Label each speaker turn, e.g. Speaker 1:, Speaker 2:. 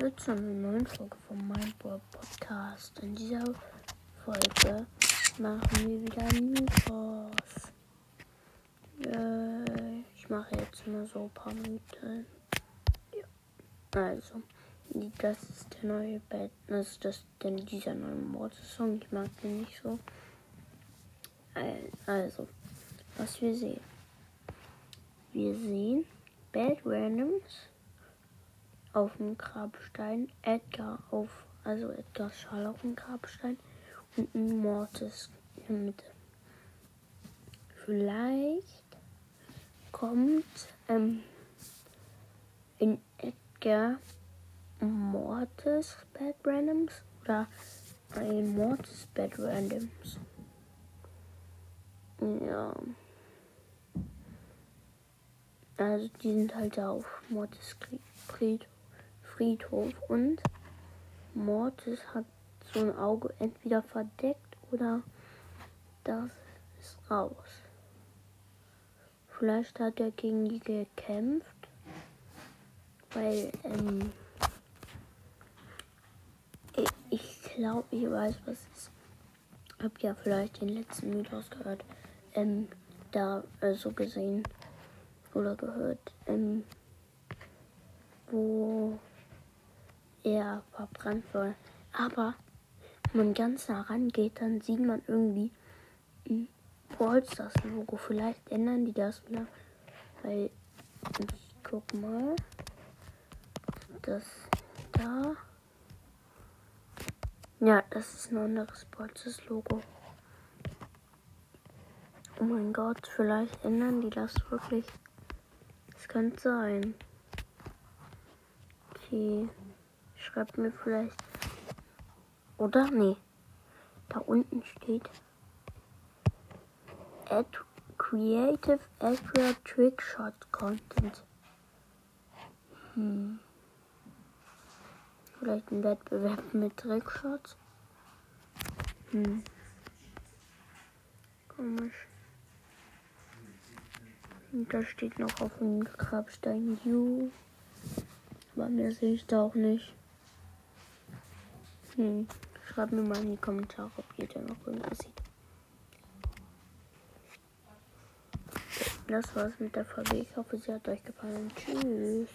Speaker 1: Leute zu einer neuen Folge vom Mindboard Podcast. In dieser Folge machen wir wieder Mythos. Äh, ich mache jetzt mal so ein paar Mythen. Ja. Also, das ist der neue Bad, das ist denn dieser neue Mortis-Song. Ich mag den nicht so. Also, was wir sehen. Wir sehen Bad Randoms auf dem Grabstein, Edgar auf, also Edgar Schal auf dem Grabstein und ein Mortis in der Mitte. Vielleicht kommt ähm, in Edgar Mortis Bad Randoms oder ein Mortis Bad Randoms. Ja. Also die sind halt auf Mortis Friedhof. Friedhof und Mortis hat so ein Auge entweder verdeckt oder das ist raus. Vielleicht hat er gegen die gekämpft, weil ähm, ich, glaube, ich weiß, was ist. Hab ja vielleicht den letzten Mythos gehört, ähm, da äh, so gesehen oder gehört, ähm, wo eher verbrannt wurde. Aber wenn man ganz nah rangeht, dann sieht man irgendwie ein Polsters Logo. Vielleicht ändern die das wieder. Weil ich guck mal. Das da. Ja, das ist ein anderes Polsters Logo. Oh mein Gott, vielleicht ändern die das wirklich. Es könnte sein. Okay. Schreibt mir vielleicht. Oder? Nee. Da unten steht. Add Creative Accurate Trickshot Content. Hm. Vielleicht ein Wettbewerb mit Trickshots. Hm. Komisch. Und da steht noch auf dem Grabstein You. Aber mehr sehe ich da auch nicht. Hm. Schreibt mir mal in die Kommentare, ob ihr da noch irgendwas sieht. Das war's mit der Folge. Ich hoffe, sie hat euch gefallen. Tschüss.